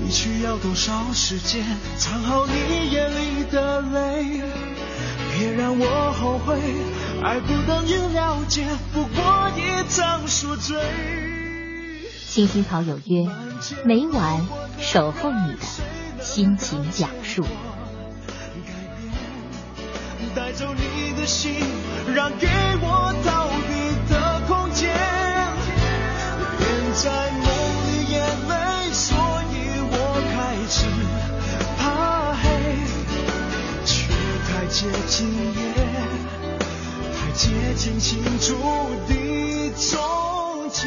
你需要多少时间藏好你眼里的泪？别让我后悔，爱不等于了解，不过一场宿醉。青青草有约，每晚守候你的心情讲述。带走你的心，让给我逃避的空间。接近夜，太接近清楚的终结。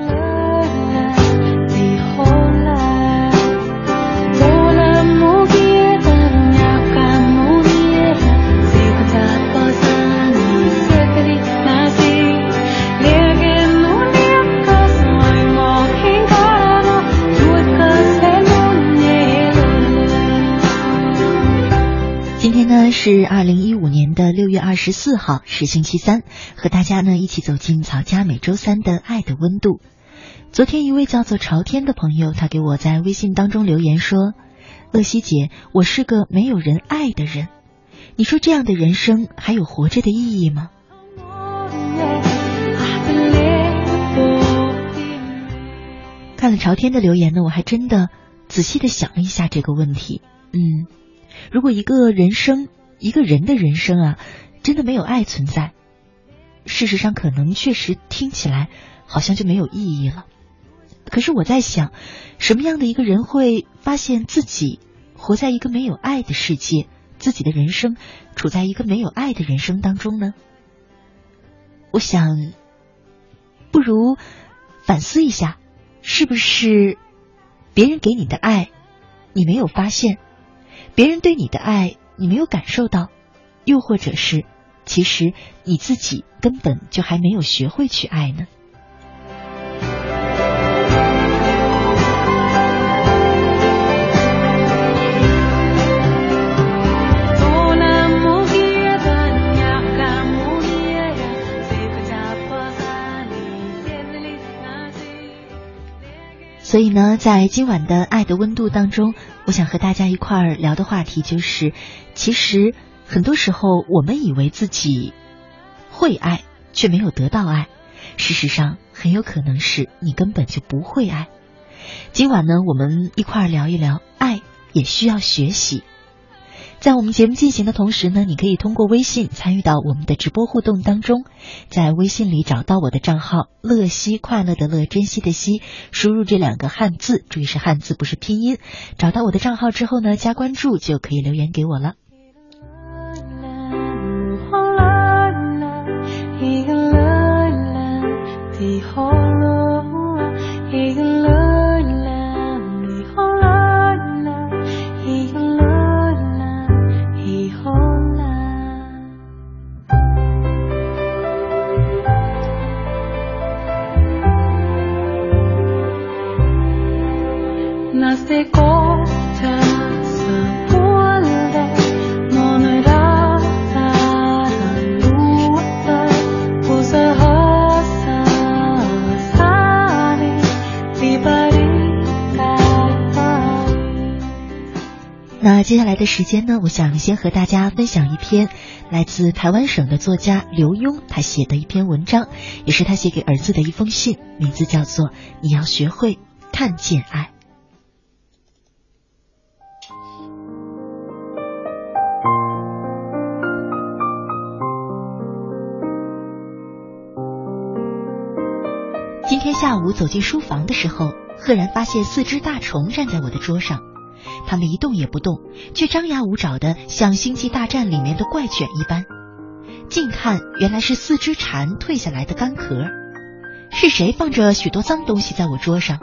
是二零一五年的六月二十四号，是星期三，和大家呢一起走进曹家每周三的爱的温度。昨天一位叫做朝天的朋友，他给我在微信当中留言说：“乐西姐，我是个没有人爱的人，你说这样的人生还有活着的意义吗？”看了朝天的留言呢，我还真的仔细的想了一下这个问题。嗯，如果一个人生。一个人的人生啊，真的没有爱存在。事实上，可能确实听起来好像就没有意义了。可是我在想，什么样的一个人会发现自己活在一个没有爱的世界，自己的人生处在一个没有爱的人生当中呢？我想，不如反思一下，是不是别人给你的爱你没有发现，别人对你的爱。你没有感受到，又或者是，其实你自己根本就还没有学会去爱呢。所以呢，在今晚的爱的温度当中，我想和大家一块儿聊的话题就是，其实很多时候我们以为自己会爱，却没有得到爱，事实上很有可能是你根本就不会爱。今晚呢，我们一块儿聊一聊，爱也需要学习。在我们节目进行的同时呢，你可以通过微信参与到我们的直播互动当中，在微信里找到我的账号“乐西快乐的乐珍惜的惜”，输入这两个汉字，注意是汉字不是拼音。找到我的账号之后呢，加关注就可以留言给我了。那接下来的时间呢，我想先和大家分享一篇来自台湾省的作家刘墉他写的一篇文章，也是他写给儿子的一封信，名字叫做《你要学会看见爱》。今天下午走进书房的时候，赫然发现四只大虫站在我的桌上。他们一动也不动，却张牙舞爪的，像《星际大战》里面的怪犬一般。近看，原来是四只蝉蜕下来的干壳。是谁放着许多脏东西在我桌上？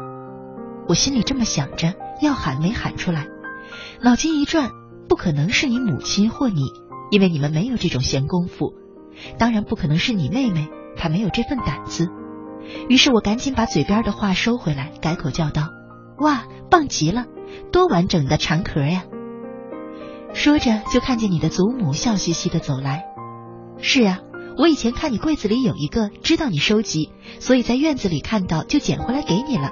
我心里这么想着，要喊没喊出来。脑筋一转，不可能是你母亲或你，因为你们没有这种闲工夫。当然不可能是你妹妹，她没有这份胆子。于是我赶紧把嘴边的话收回来，改口叫道：“哇，棒极了！”多完整的蝉壳呀！说着，就看见你的祖母笑嘻嘻的走来。是啊，我以前看你柜子里有一个，知道你收集，所以在院子里看到就捡回来给你了。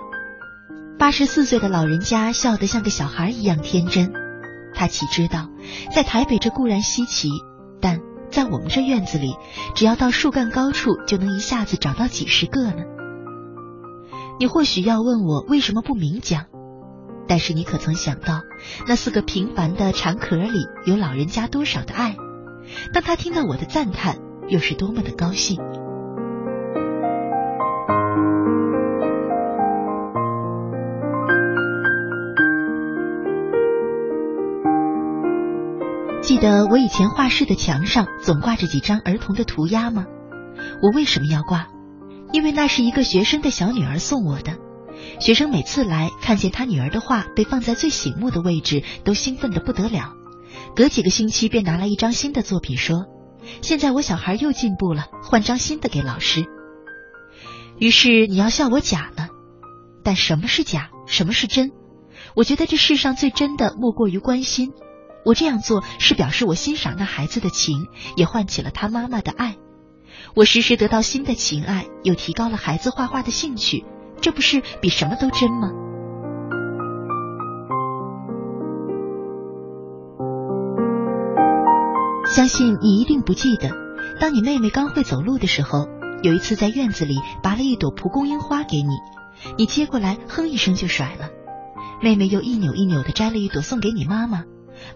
八十四岁的老人家笑得像个小孩一样天真。他岂知道，在台北这固然稀奇，但在我们这院子里，只要到树干高处，就能一下子找到几十个呢。你或许要问我为什么不明讲？但是你可曾想到，那四个平凡的蝉壳里有老人家多少的爱？当他听到我的赞叹，又是多么的高兴！记得我以前画室的墙上总挂着几张儿童的涂鸦吗？我为什么要挂？因为那是一个学生的小女儿送我的。学生每次来看见他女儿的画被放在最醒目的位置，都兴奋的不得了。隔几个星期便拿来一张新的作品，说：“现在我小孩又进步了，换张新的给老师。”于是你要笑我假呢？但什么是假？什么是真？我觉得这世上最真的莫过于关心。我这样做是表示我欣赏那孩子的情，也唤起了他妈妈的爱。我时时得到新的情爱，又提高了孩子画画的兴趣。这不是比什么都真吗？相信你一定不记得，当你妹妹刚会走路的时候，有一次在院子里拔了一朵蒲公英花给你，你接过来哼一声就甩了。妹妹又一扭一扭的摘了一朵送给你妈妈，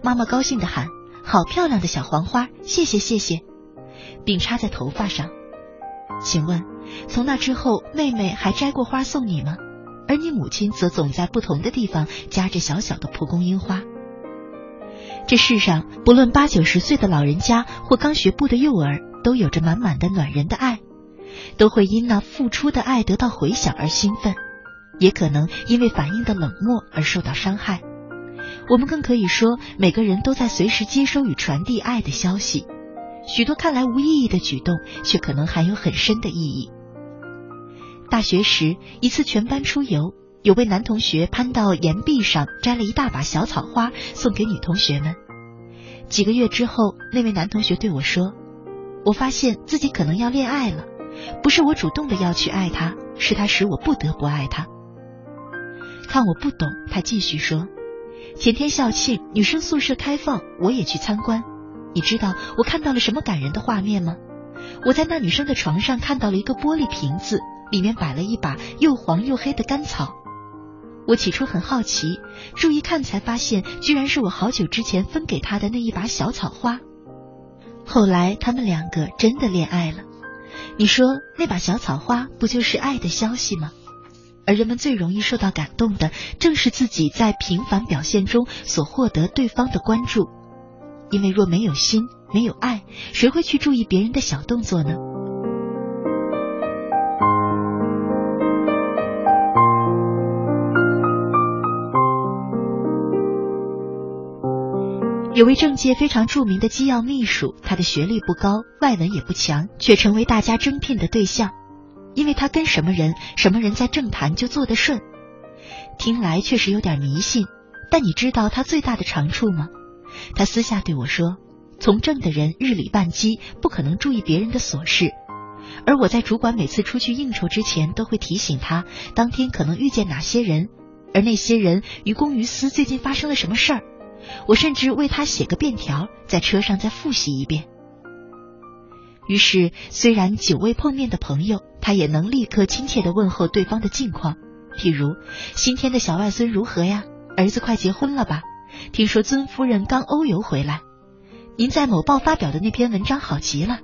妈妈高兴的喊：“好漂亮的小黄花，谢谢谢谢！”并插在头发上。请问？从那之后，妹妹还摘过花送你吗？而你母亲则总在不同的地方夹着小小的蒲公英花。这世上，不论八九十岁的老人家或刚学步的幼儿，都有着满满的暖人的爱，都会因那付出的爱得到回响而兴奋，也可能因为反应的冷漠而受到伤害。我们更可以说，每个人都在随时接收与传递爱的消息。许多看来无意义的举动，却可能含有很深的意义。大学时，一次全班出游，有位男同学攀到岩壁上摘了一大把小草花送给女同学们。几个月之后，那位男同学对我说：“我发现自己可能要恋爱了，不是我主动的要去爱他，是他使我不得不爱他。”看我不懂，他继续说：“前天校庆，女生宿舍开放，我也去参观。你知道我看到了什么感人的画面吗？我在那女生的床上看到了一个玻璃瓶子。”里面摆了一把又黄又黑的干草，我起初很好奇，注意看才发现，居然是我好久之前分给他的那一把小草花。后来他们两个真的恋爱了。你说那把小草花不就是爱的消息吗？而人们最容易受到感动的，正是自己在平凡表现中所获得对方的关注。因为若没有心，没有爱，谁会去注意别人的小动作呢？有位政界非常著名的机要秘书，他的学历不高，外文也不强，却成为大家征聘的对象，因为他跟什么人，什么人在政坛就做得顺。听来确实有点迷信，但你知道他最大的长处吗？他私下对我说：“从政的人日理万机，不可能注意别人的琐事，而我在主管每次出去应酬之前，都会提醒他当天可能遇见哪些人，而那些人于公于私最近发生了什么事儿。”我甚至为他写个便条，在车上再复习一遍。于是，虽然久未碰面的朋友，他也能立刻亲切的问候对方的近况，譬如新添的小外孙如何呀？儿子快结婚了吧？听说尊夫人刚欧游回来，您在某报发表的那篇文章好极了。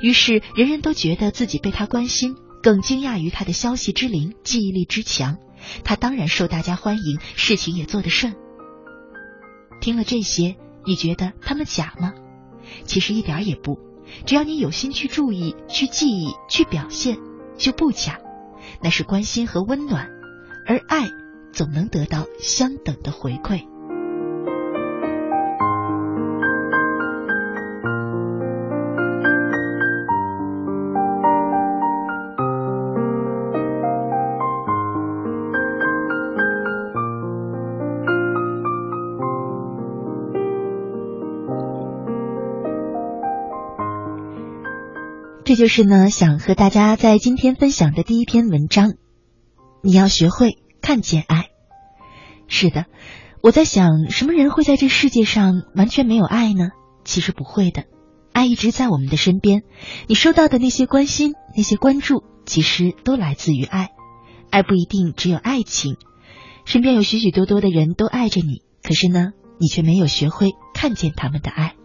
于是，人人都觉得自己被他关心，更惊讶于他的消息之灵、记忆力之强。他当然受大家欢迎，事情也做得顺。听了这些，你觉得他们假吗？其实一点也不。只要你有心去注意、去记忆、去表现，就不假。那是关心和温暖，而爱总能得到相等的回馈。这就是呢，想和大家在今天分享的第一篇文章。你要学会看见爱。是的，我在想，什么人会在这世界上完全没有爱呢？其实不会的，爱一直在我们的身边。你收到的那些关心、那些关注，其实都来自于爱。爱不一定只有爱情，身边有许许多多的人都爱着你，可是呢，你却没有学会看见他们的爱。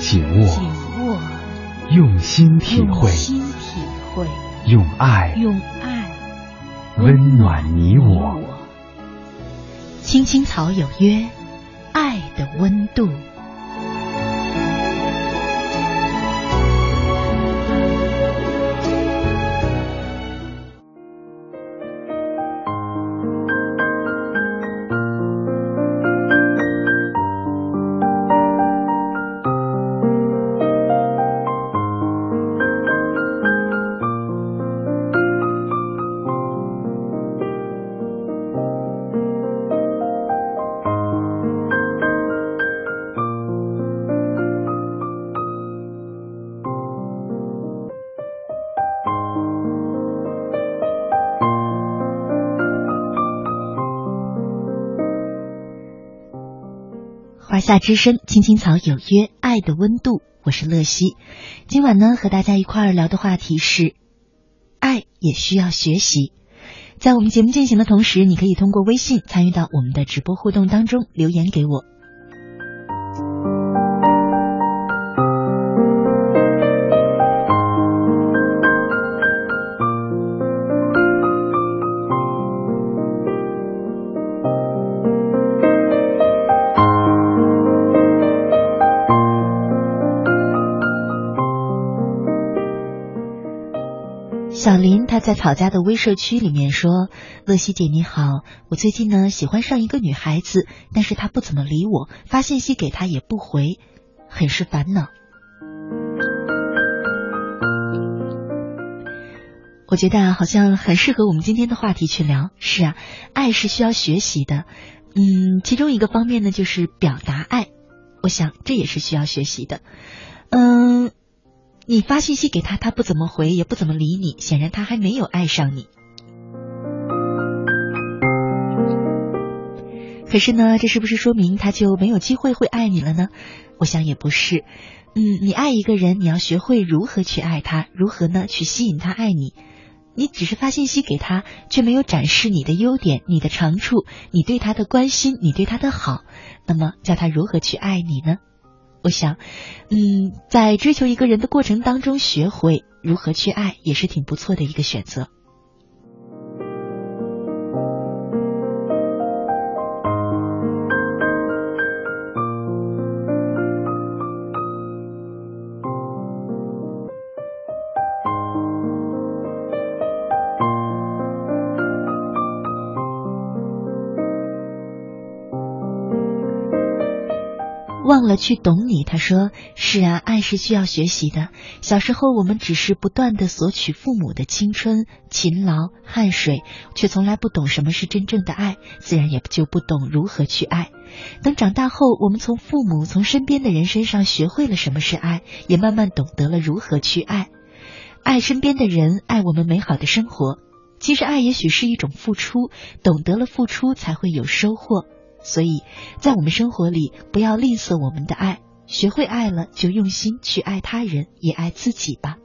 紧握，紧握，用心体会，用心体会，用爱用爱温暖你我。青青草有约，爱的温度。夏之声，青青草有约，爱的温度，我是乐西。今晚呢，和大家一块儿聊的话题是，爱也需要学习。在我们节目进行的同时，你可以通过微信参与到我们的直播互动当中，留言给我。在草家的微社区里面说：“乐西姐你好，我最近呢喜欢上一个女孩子，但是她不怎么理我，发信息给她也不回，很是烦恼。”我觉得啊，好像很适合我们今天的话题去聊。是啊，爱是需要学习的。嗯，其中一个方面呢，就是表达爱。我想这也是需要学习的。嗯。你发信息给他，他不怎么回，也不怎么理你，显然他还没有爱上你。可是呢，这是不是说明他就没有机会会爱你了呢？我想也不是。嗯，你爱一个人，你要学会如何去爱他，如何呢去吸引他爱你。你只是发信息给他，却没有展示你的优点、你的长处、你对他的关心、你对他的好，那么叫他如何去爱你呢？我想，嗯，在追求一个人的过程当中，学会如何去爱，也是挺不错的一个选择。忘了去懂你，他说是啊，爱是需要学习的。小时候我们只是不断的索取父母的青春、勤劳、汗水，却从来不懂什么是真正的爱，自然也就不懂如何去爱。等长大后，我们从父母、从身边的人身上学会了什么是爱，也慢慢懂得了如何去爱，爱身边的人，爱我们美好的生活。其实爱也许是一种付出，懂得了付出，才会有收获。所以，在我们生活里，不要吝啬我们的爱，学会爱了，就用心去爱他人，也爱自己吧。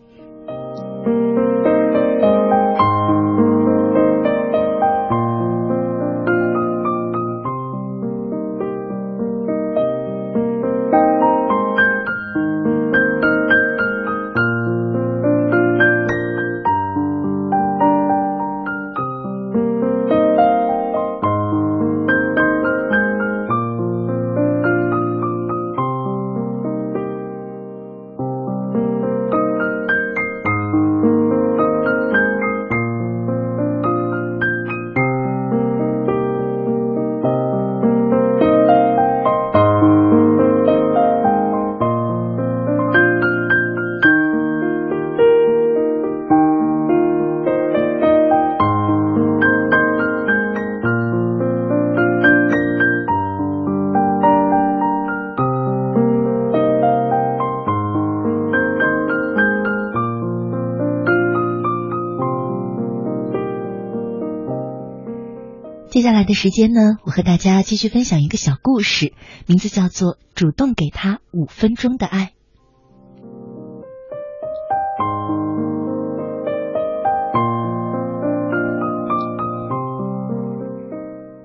接下来的时间呢，我和大家继续分享一个小故事，名字叫做《主动给他五分钟的爱》。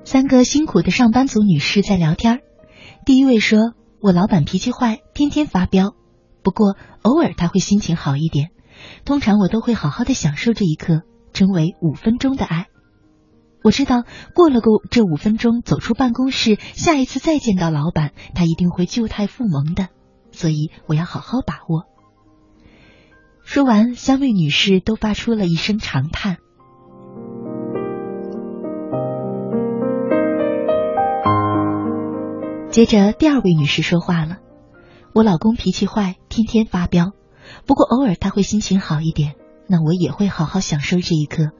三个辛苦的上班族女士在聊天第一位说：“我老板脾气坏，天天发飙。不过偶尔他会心情好一点，通常我都会好好的享受这一刻，称为五分钟的爱。我知道过了个这五分钟，走出办公室，下一次再见到老板，他一定会旧态复萌的，所以我要好好把握。说完，三位女士都发出了一声长叹。接着，第二位女士说话了：“我老公脾气坏，天天发飙，不过偶尔他会心情好一点，那我也会好好享受这一刻。”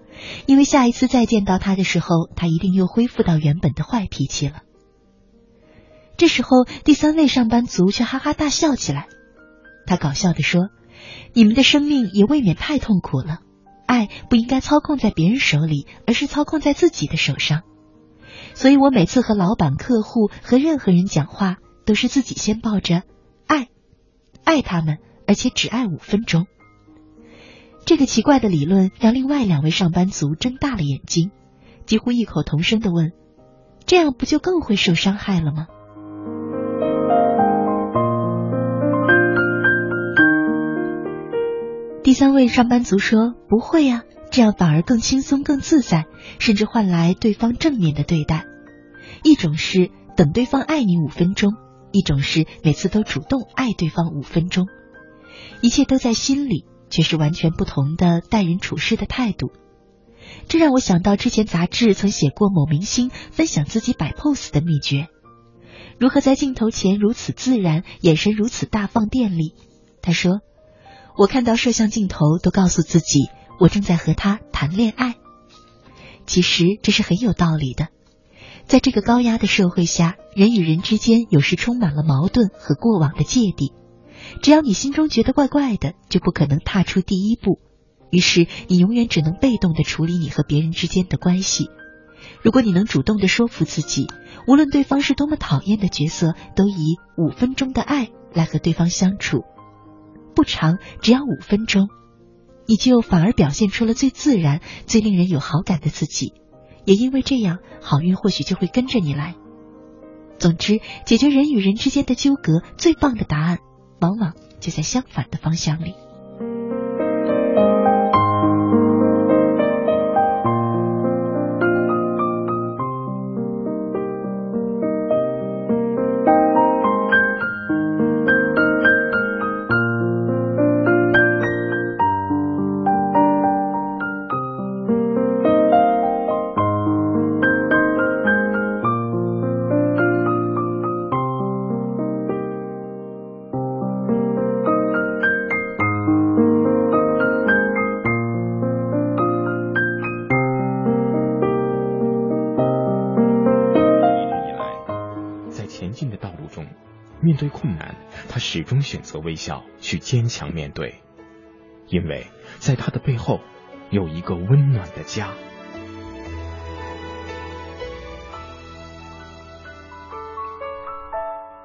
因为下一次再见到他的时候，他一定又恢复到原本的坏脾气了。这时候，第三位上班族却哈哈大笑起来。他搞笑的说：“你们的生命也未免太痛苦了。爱不应该操控在别人手里，而是操控在自己的手上。所以我每次和老板、客户和任何人讲话，都是自己先抱着爱，爱他们，而且只爱五分钟。”这个奇怪的理论让另外两位上班族睁大了眼睛，几乎异口同声的问：“这样不就更会受伤害了吗？”第三位上班族说：“不会呀，这样反而更轻松、更自在，甚至换来对方正面的对待。一种是等对方爱你五分钟，一种是每次都主动爱对方五分钟，一切都在心里。”却是完全不同的待人处事的态度，这让我想到之前杂志曾写过某明星分享自己摆 pose 的秘诀，如何在镜头前如此自然，眼神如此大放电力。他说：“我看到摄像镜头都告诉自己，我正在和他谈恋爱。其实这是很有道理的，在这个高压的社会下，人与人之间有时充满了矛盾和过往的芥蒂。”只要你心中觉得怪怪的，就不可能踏出第一步。于是你永远只能被动的处理你和别人之间的关系。如果你能主动的说服自己，无论对方是多么讨厌的角色，都以五分钟的爱来和对方相处，不长，只要五分钟，你就反而表现出了最自然、最令人有好感的自己。也因为这样，好运或许就会跟着你来。总之，解决人与人之间的纠葛，最棒的答案。往往就在相反的方向里。选择微笑去坚强面对，因为在他的背后有一个温暖的家。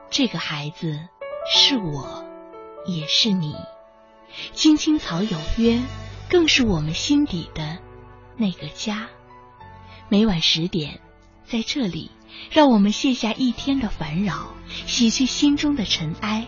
这个孩子是我，也是你。青青草有约，更是我们心底的那个家。每晚十点，在这里，让我们卸下一天的烦扰，洗去心中的尘埃。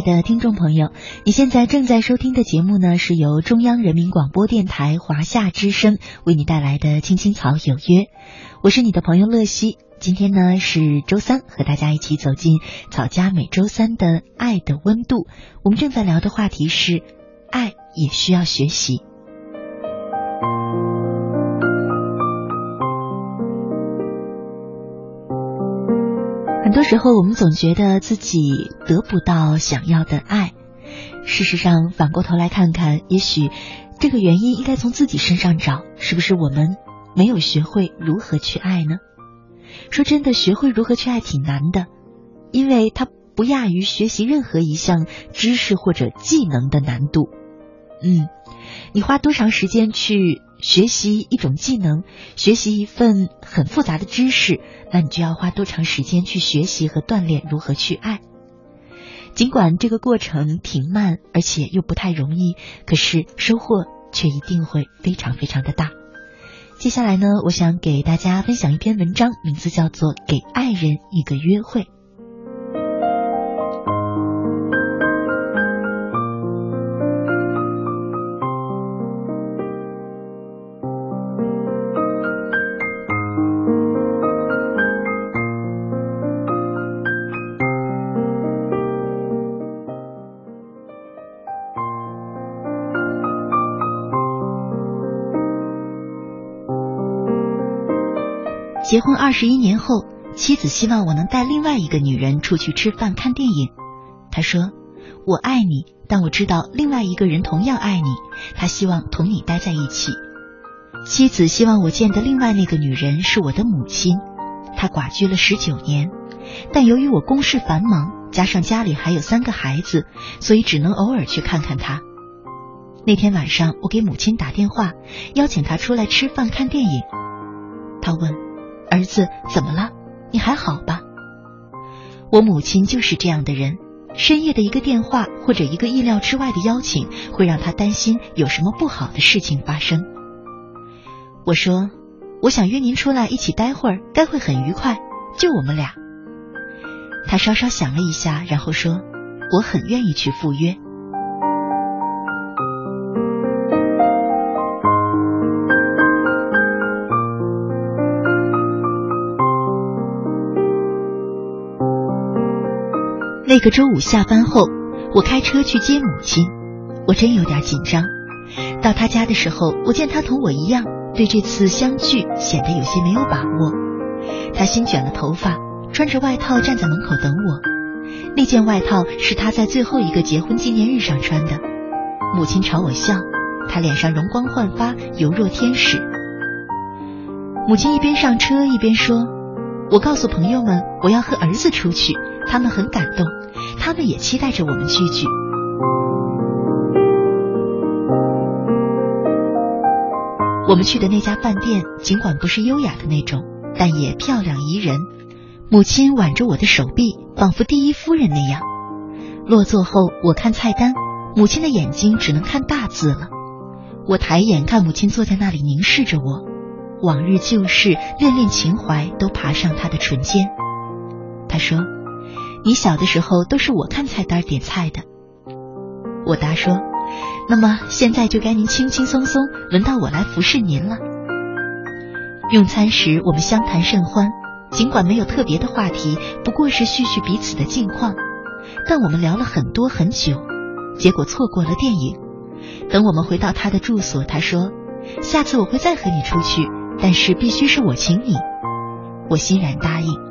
的听众朋友，你现在正在收听的节目呢，是由中央人民广播电台华夏之声为你带来的《青青草有约》，我是你的朋友乐西。今天呢是周三，和大家一起走进草家每周三的爱的温度。我们正在聊的话题是，爱也需要学习。时候，我们总觉得自己得不到想要的爱。事实上，反过头来看看，也许这个原因应该从自己身上找。是不是我们没有学会如何去爱呢？说真的，学会如何去爱挺难的，因为它不亚于学习任何一项知识或者技能的难度。嗯，你花多长时间去？学习一种技能，学习一份很复杂的知识，那你就要花多长时间去学习和锻炼如何去爱？尽管这个过程挺慢，而且又不太容易，可是收获却一定会非常非常的大。接下来呢，我想给大家分享一篇文章，名字叫做《给爱人一个约会》。结婚二十一年后，妻子希望我能带另外一个女人出去吃饭、看电影。他说：“我爱你，但我知道另外一个人同样爱你。他希望同你待在一起。”妻子希望我见的另外那个女人是我的母亲。她寡居了十九年，但由于我公事繁忙，加上家里还有三个孩子，所以只能偶尔去看看她。那天晚上，我给母亲打电话，邀请她出来吃饭、看电影。她问。儿子，怎么了？你还好吧？我母亲就是这样的人，深夜的一个电话或者一个意料之外的邀请，会让她担心有什么不好的事情发生。我说，我想约您出来一起待会儿，该会很愉快，就我们俩。他稍稍想了一下，然后说，我很愿意去赴约。那个周五下班后，我开车去接母亲，我真有点紧张。到他家的时候，我见他同我一样，对这次相聚显得有些没有把握。他新卷了头发，穿着外套站在门口等我。那件外套是他在最后一个结婚纪念日上穿的。母亲朝我笑，他脸上容光焕发，犹若天使。母亲一边上车一边说：“我告诉朋友们，我要和儿子出去。”他们很感动，他们也期待着我们聚聚。我们去的那家饭店，尽管不是优雅的那种，但也漂亮宜人。母亲挽着我的手臂，仿佛第一夫人那样。落座后，我看菜单，母亲的眼睛只能看大字了。我抬眼看母亲坐在那里凝视着我，往日旧事、恋恋情怀都爬上她的唇间。她说。你小的时候都是我看菜单点菜的，我答说，那么现在就该您轻轻松松，轮到我来服侍您了。用餐时我们相谈甚欢，尽管没有特别的话题，不过是叙叙彼此的近况，但我们聊了很多很久，结果错过了电影。等我们回到他的住所，他说，下次我会再和你出去，但是必须是我请你。我欣然答应。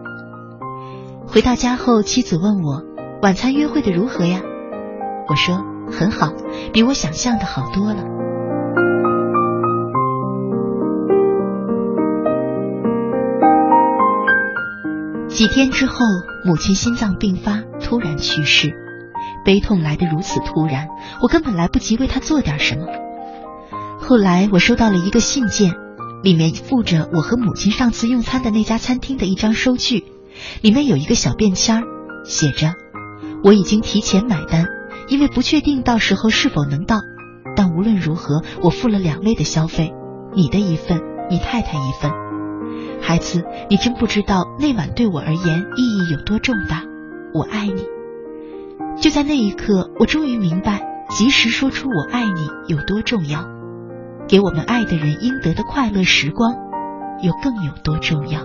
回到家后，妻子问我晚餐约会的如何呀？我说很好，比我想象的好多了。几天之后，母亲心脏病发，突然去世，悲痛来得如此突然，我根本来不及为她做点什么。后来我收到了一个信件，里面附着我和母亲上次用餐的那家餐厅的一张收据。里面有一个小便签儿，写着：“我已经提前买单，因为不确定到时候是否能到。但无论如何，我付了两位的消费，你的一份，你太太一份。孩子，你真不知道那晚对我而言意义有多重大。我爱你。”就在那一刻，我终于明白，及时说出“我爱你”有多重要，给我们爱的人应得的快乐时光，又更有多重要。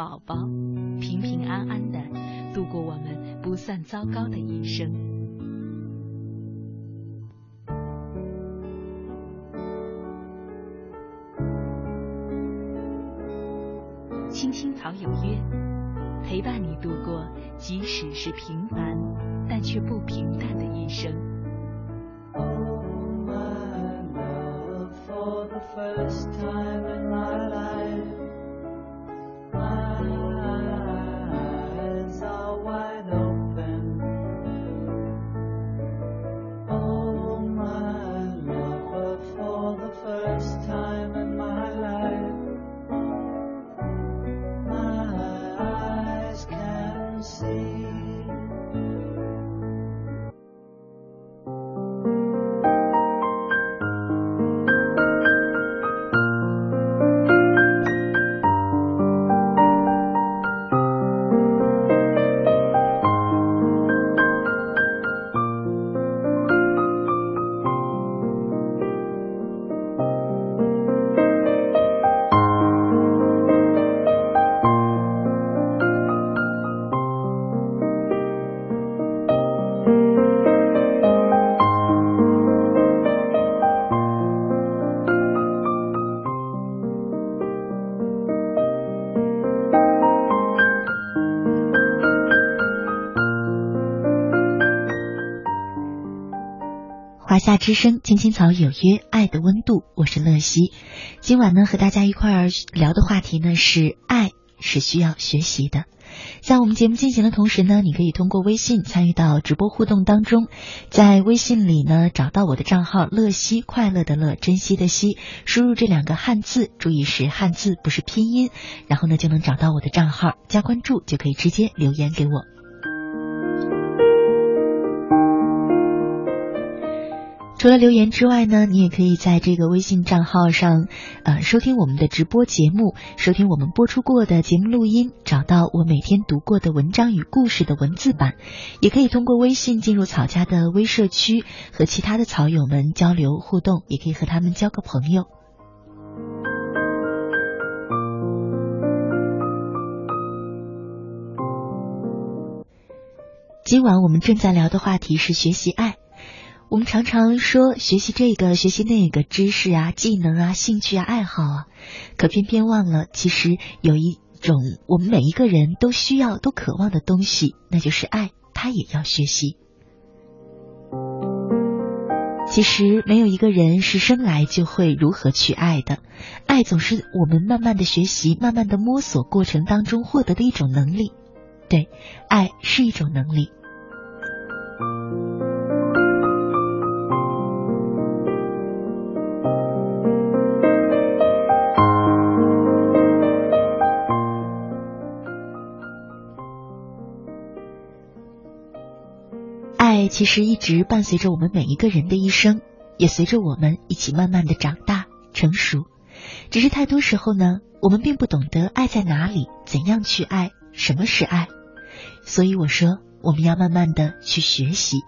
宝宝平平安安的度过我们不算糟糕的一生。青青草有约，陪伴你度过即使是平凡但却不平淡的一生。for the first time 之声，青青草有约，爱的温度，我是乐西。今晚呢，和大家一块儿聊的话题呢是爱是需要学习的。在我们节目进行的同时呢，你可以通过微信参与到直播互动当中，在微信里呢找到我的账号“乐西快乐的乐，珍惜的惜”，输入这两个汉字，注意是汉字，不是拼音，然后呢就能找到我的账号，加关注就可以直接留言给我。除了留言之外呢，你也可以在这个微信账号上，呃，收听我们的直播节目，收听我们播出过的节目录音，找到我每天读过的文章与故事的文字版，也可以通过微信进入草家的微社区，和其他的草友们交流互动，也可以和他们交个朋友。今晚我们正在聊的话题是学习爱。我们常常说学习这个学习那个知识啊、技能啊、兴趣啊、爱好啊，可偏偏忘了，其实有一种我们每一个人都需要、都渴望的东西，那就是爱，它也要学习。其实没有一个人是生来就会如何去爱的，爱总是我们慢慢的学习、慢慢的摸索过程当中获得的一种能力。对，爱是一种能力。其实一直伴随着我们每一个人的一生，也随着我们一起慢慢的长大成熟。只是太多时候呢，我们并不懂得爱在哪里，怎样去爱，什么是爱。所以我说，我们要慢慢的去学习。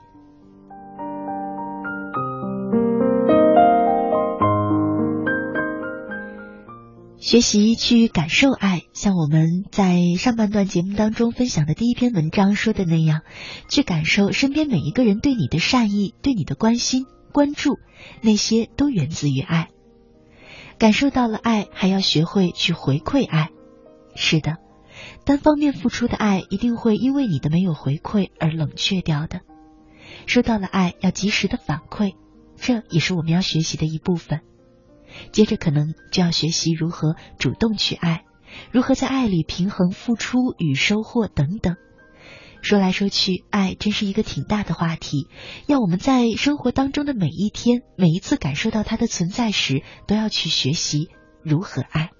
学习去感受爱，像我们在上半段节目当中分享的第一篇文章说的那样，去感受身边每一个人对你的善意、对你的关心、关注，那些都源自于爱。感受到了爱，还要学会去回馈爱。是的，单方面付出的爱一定会因为你的没有回馈而冷却掉的。收到了爱，要及时的反馈，这也是我们要学习的一部分。接着可能就要学习如何主动去爱，如何在爱里平衡付出与收获等等。说来说去，爱真是一个挺大的话题，要我们在生活当中的每一天、每一次感受到它的存在时，都要去学习如何爱。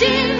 心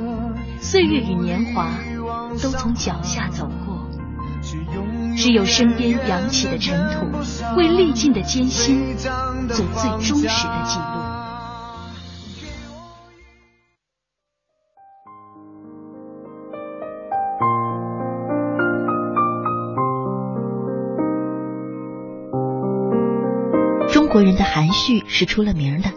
岁月与年华都从脚下走过，只有身边扬起的尘土，为历尽的艰辛做最忠实的记录。中国人的含蓄是出了名的，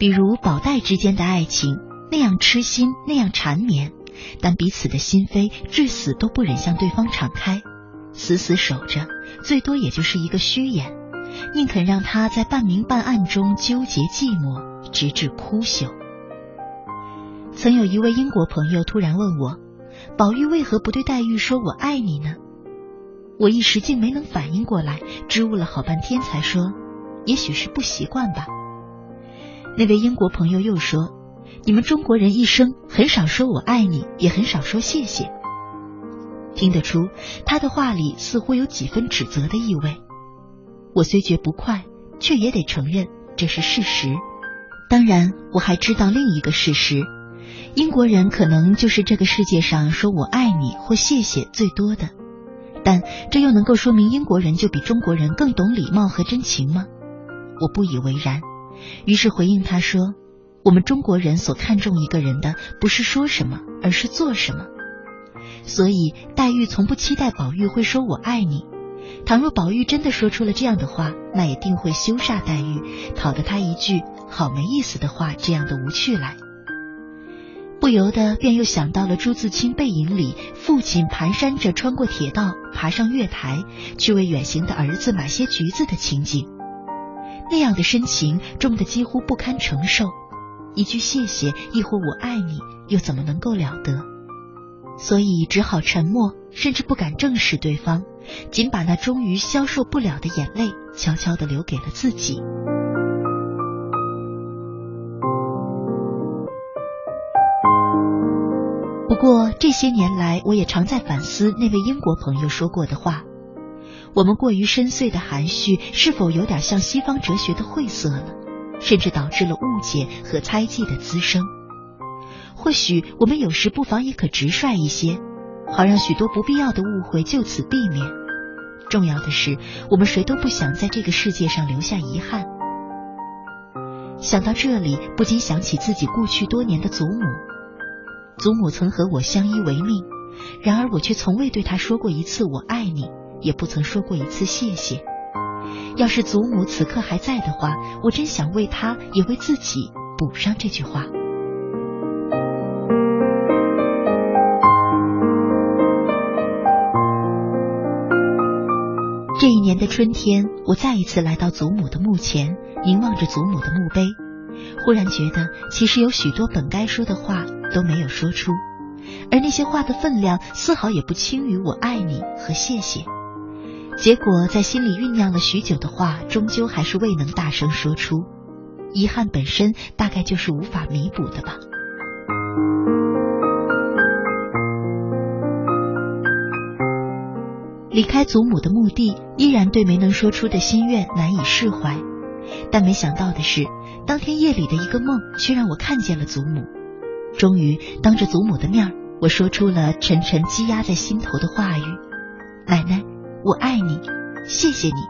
比如宝黛之间的爱情那样痴心，那样缠绵，但彼此的心扉至死都不忍向对方敞开，死死守着，最多也就是一个虚掩，宁肯让他在半明半暗中纠结寂寞，直至枯朽。曾有一位英国朋友突然问我，宝玉为何不对黛玉说我爱你呢？我一时竟没能反应过来，支吾了好半天才说。也许是不习惯吧。那位英国朋友又说：“你们中国人一生很少说我爱你，也很少说谢谢。”听得出他的话里似乎有几分指责的意味。我虽觉不快，却也得承认这是事实。当然，我还知道另一个事实：英国人可能就是这个世界上说我爱你或谢谢最多的。但这又能够说明英国人就比中国人更懂礼貌和真情吗？我不以为然。于是回应他说：“我们中国人所看重一个人的，不是说什么，而是做什么。所以黛玉从不期待宝玉会说我爱你。倘若宝玉真的说出了这样的话，那也定会羞煞黛玉，讨得他一句好没意思的话这样的无趣来。不由得便又想到了朱自清背影里父亲蹒跚着穿过铁道，爬上月台，去为远行的儿子买些橘子的情景。那样的深情重得几乎不堪承受，一句谢谢，亦或我爱你，又怎么能够了得？所以只好沉默，甚至不敢正视对方，仅把那终于消受不了的眼泪悄悄地留给了自己。不过这些年来，我也常在反思那位英国朋友说过的话。我们过于深邃的含蓄，是否有点像西方哲学的晦涩了，甚至导致了误解和猜忌的滋生？或许我们有时不妨也可直率一些，好让许多不必要的误会就此避免。重要的是，我们谁都不想在这个世界上留下遗憾。想到这里，不禁想起自己故去多年的祖母。祖母曾和我相依为命，然而我却从未对她说过一次“我爱你”。也不曾说过一次谢谢。要是祖母此刻还在的话，我真想为她也为自己补上这句话。这一年的春天，我再一次来到祖母的墓前，凝望着祖母的墓碑，忽然觉得，其实有许多本该说的话都没有说出，而那些话的分量丝毫也不轻于“我爱你”和“谢谢”。结果，在心里酝酿了许久的话，终究还是未能大声说出。遗憾本身大概就是无法弥补的吧。离开祖母的墓地，依然对没能说出的心愿难以释怀。但没想到的是，当天夜里的一个梦，却让我看见了祖母。终于，当着祖母的面，我说出了沉沉积压在心头的话语：“奶奶。”我爱你，谢谢你。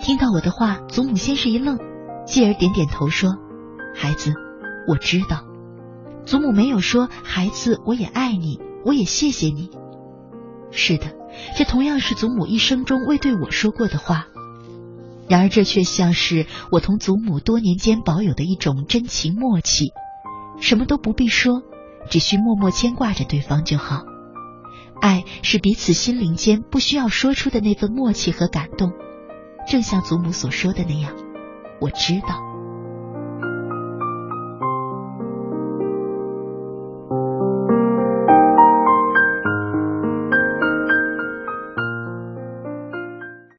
听到我的话，祖母先是一愣，继而点点头说：“孩子，我知道。”祖母没有说：“孩子，我也爱你，我也谢谢你。”是的，这同样是祖母一生中未对我说过的话。然而，这却像是我同祖母多年间保有的一种真情默契，什么都不必说，只需默默牵挂着对方就好。爱是彼此心灵间不需要说出的那份默契和感动，正像祖母所说的那样，我知道。